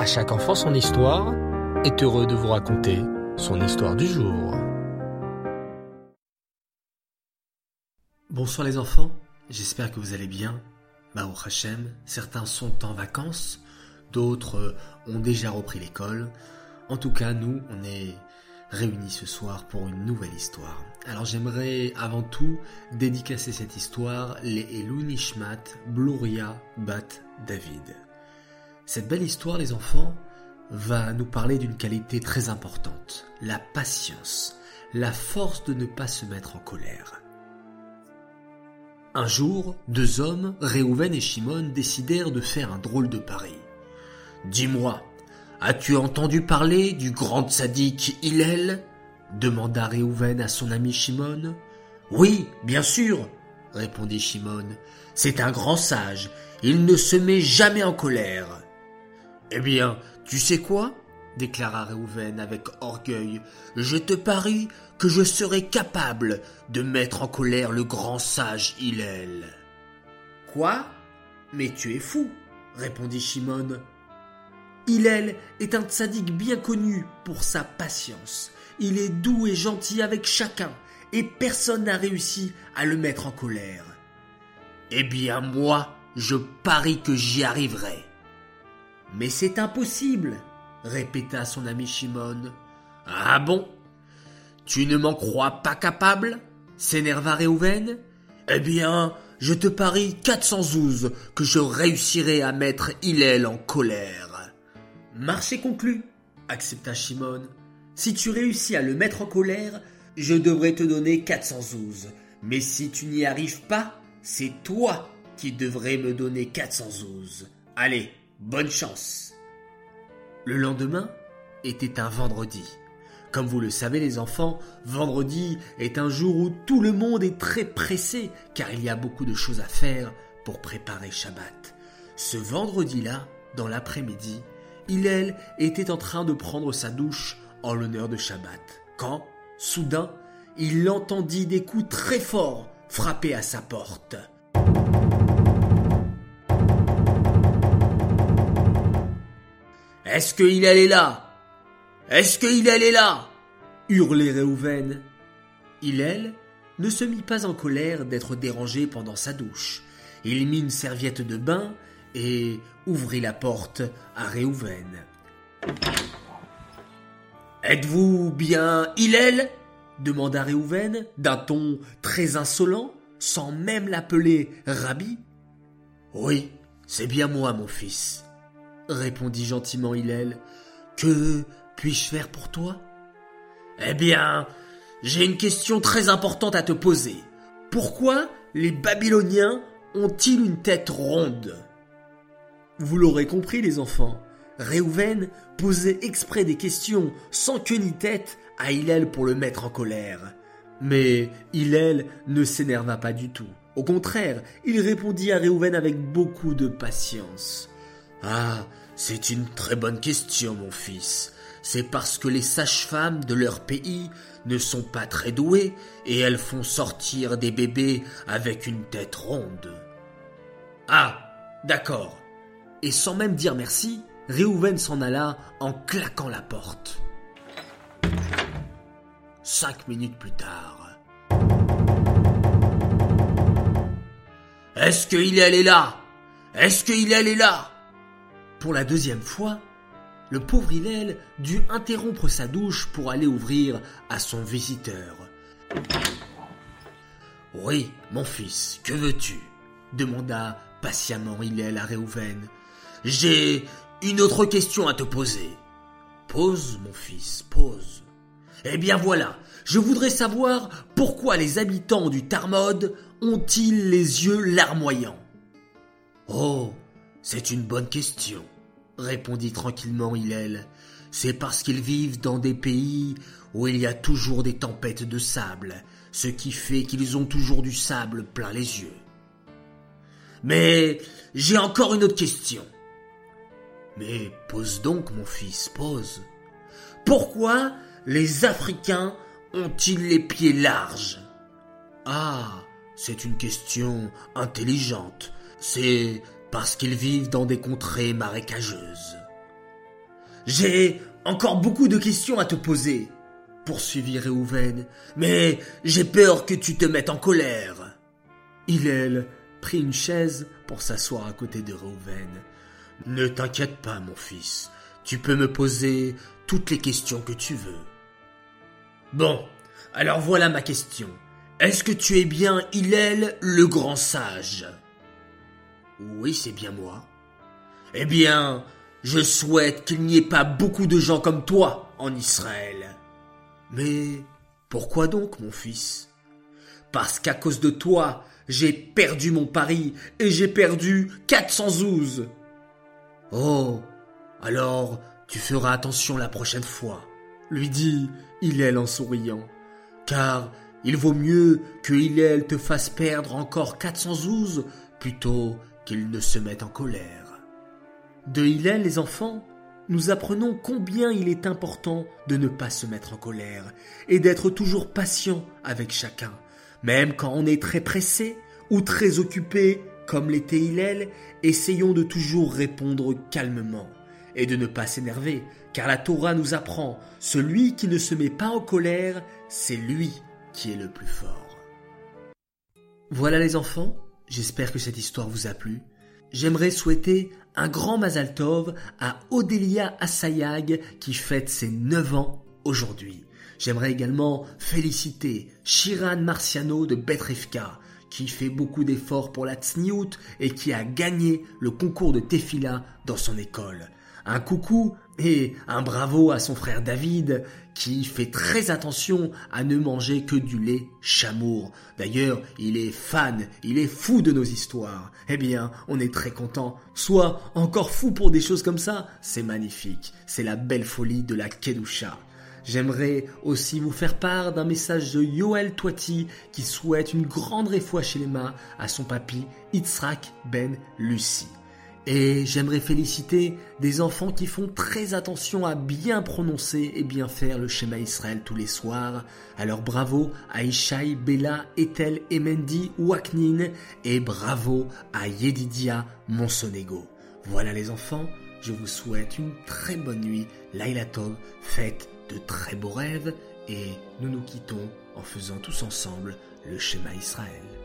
À chaque enfant son histoire est heureux de vous raconter son histoire du jour. Bonsoir les enfants, j'espère que vous allez bien. Mao Hachem, certains sont en vacances, d'autres ont déjà repris l'école. En tout cas, nous, on est réunis ce soir pour une nouvelle histoire. Alors j'aimerais avant tout dédicacer cette histoire les Elou Nishmat Bluria Bat David. Cette belle histoire, les enfants, va nous parler d'une qualité très importante, la patience, la force de ne pas se mettre en colère. Un jour, deux hommes, Réhouven et Shimon, décidèrent de faire un drôle de pari. Dis-moi, as-tu entendu parler du grand sadique Hillel? demanda Réhouven à son ami Shimon. Oui, bien sûr, répondit Shimon. C'est un grand sage, il ne se met jamais en colère. Eh bien, tu sais quoi? déclara Réhouven avec orgueil. Je te parie que je serai capable de mettre en colère le grand sage Hillel. Quoi? Mais tu es fou, répondit Shimon. Hillel est un tzaddik bien connu pour sa patience. Il est doux et gentil avec chacun, et personne n'a réussi à le mettre en colère. Eh bien moi, je parie que j'y arriverai. Mais c'est impossible, répéta son ami Shimon. Ah bon? Tu ne m'en crois pas capable? s'énerva Réhouven. Eh bien, je te parie 412 que je réussirai à mettre Hillel en colère. Marché conclu, accepta Shimon. Si tu réussis à le mettre en colère, je devrais te donner 412. Mais si tu n'y arrives pas, c'est toi qui devrais me donner 412. Allez, bonne chance. Le lendemain était un vendredi. Comme vous le savez les enfants, vendredi est un jour où tout le monde est très pressé car il y a beaucoup de choses à faire pour préparer Shabbat. Ce vendredi-là, dans l'après-midi, Hillel était en train de prendre sa douche en l'honneur de Shabbat, quand, soudain, il entendit des coups très forts frapper à sa porte. Est-ce qu'il allait là? Est-ce qu'il allait là? Hurlait Réhouven. Hillel ne se mit pas en colère d'être dérangé pendant sa douche. Il mit une serviette de bain et ouvrit la porte à Réhouven. Êtes-vous bien Hillel demanda Réhouven d'un ton très insolent, sans même l'appeler Rabbi. Oui, c'est bien moi, mon fils, répondit gentiment Hillel. Que puis-je faire pour toi? Eh bien, j'ai une question très importante à te poser. Pourquoi les Babyloniens ont-ils une tête ronde? Vous l'aurez compris, les enfants. Réhouven posait exprès des questions sans queue ni tête à Hillel pour le mettre en colère. Mais Hillel ne s'énerva pas du tout. Au contraire, il répondit à Réhouven avec beaucoup de patience. Ah, c'est une très bonne question, mon fils. C'est parce que les sages-femmes de leur pays ne sont pas très douées et elles font sortir des bébés avec une tête ronde. Ah, d'accord. Et sans même dire merci, Réhouven s'en alla en claquant la porte. Cinq minutes plus tard. Est-ce qu'il allait là? Est-ce qu'il allait là? Pour la deuxième fois, le pauvre Hillel dut interrompre sa douche pour aller ouvrir à son visiteur. Oui, mon fils, que veux-tu? demanda patiemment Hillel à Réhouven. J'ai une autre question à te poser. Pose, mon fils, pose. Eh bien voilà, je voudrais savoir pourquoi les habitants du Tarmod ont-ils les yeux larmoyants Oh, c'est une bonne question, répondit tranquillement Hillel. C'est parce qu'ils vivent dans des pays où il y a toujours des tempêtes de sable, ce qui fait qu'ils ont toujours du sable plein les yeux. Mais j'ai encore une autre question. Mais pose donc, mon fils, pose. Pourquoi les Africains ont-ils les pieds larges? Ah, c'est une question intelligente. C'est parce qu'ils vivent dans des contrées marécageuses. j'ai encore beaucoup de questions à te poser, poursuivit Réhouven, mais j'ai peur que tu te mettes en colère. Hillel prit une chaise pour s'asseoir à côté de Réhouven. Ne t'inquiète pas, mon fils, tu peux me poser toutes les questions que tu veux. Bon, alors voilà ma question. Est-ce que tu es bien Hillel le grand sage? Oui, c'est bien moi. Eh bien, je souhaite qu'il n'y ait pas beaucoup de gens comme toi en Israël. Mais pourquoi donc, mon fils? Parce qu'à cause de toi, j'ai perdu mon pari et j'ai perdu 400 zouzes. Oh, alors tu feras attention la prochaine fois, lui dit Hillel en souriant, car il vaut mieux que Hillel te fasse perdre encore 400 zouzes plutôt ne se mette en colère. De Hillel, les enfants, nous apprenons combien il est important de ne pas se mettre en colère et d'être toujours patient avec chacun, même quand on est très pressé ou très occupé, comme l'était Hillel, essayons de toujours répondre calmement et de ne pas s'énerver, car la Torah nous apprend, celui qui ne se met pas en colère, c'est lui qui est le plus fort. Voilà les enfants, j'espère que cette histoire vous a plu. J'aimerais souhaiter un grand Mazal Tov à Odélia Assayag qui fête ses 9 ans aujourd'hui. J'aimerais également féliciter Shiran Marciano de Betrefka qui fait beaucoup d'efforts pour la Tsniout et qui a gagné le concours de Tefila dans son école. Un coucou et un bravo à son frère David qui fait très attention à ne manger que du lait chamour. D'ailleurs, il est fan, il est fou de nos histoires. Eh bien, on est très content. Soit encore fou pour des choses comme ça, c'est magnifique. C'est la belle folie de la Kedusha. J'aimerais aussi vous faire part d'un message de Yoel Toiti qui souhaite une grande réfoua chez les mains à son papy Yitzhak Ben Lucie. Et j'aimerais féliciter des enfants qui font très attention à bien prononcer et bien faire le schéma Israël tous les soirs. Alors bravo à Ishaï, Bella, Ethel, Emendi, Waknin et bravo à Yedidia Monsonego. Voilà les enfants, je vous souhaite une très bonne nuit. Laila Tov, faites de très beaux rêves et nous nous quittons en faisant tous ensemble le schéma Israël.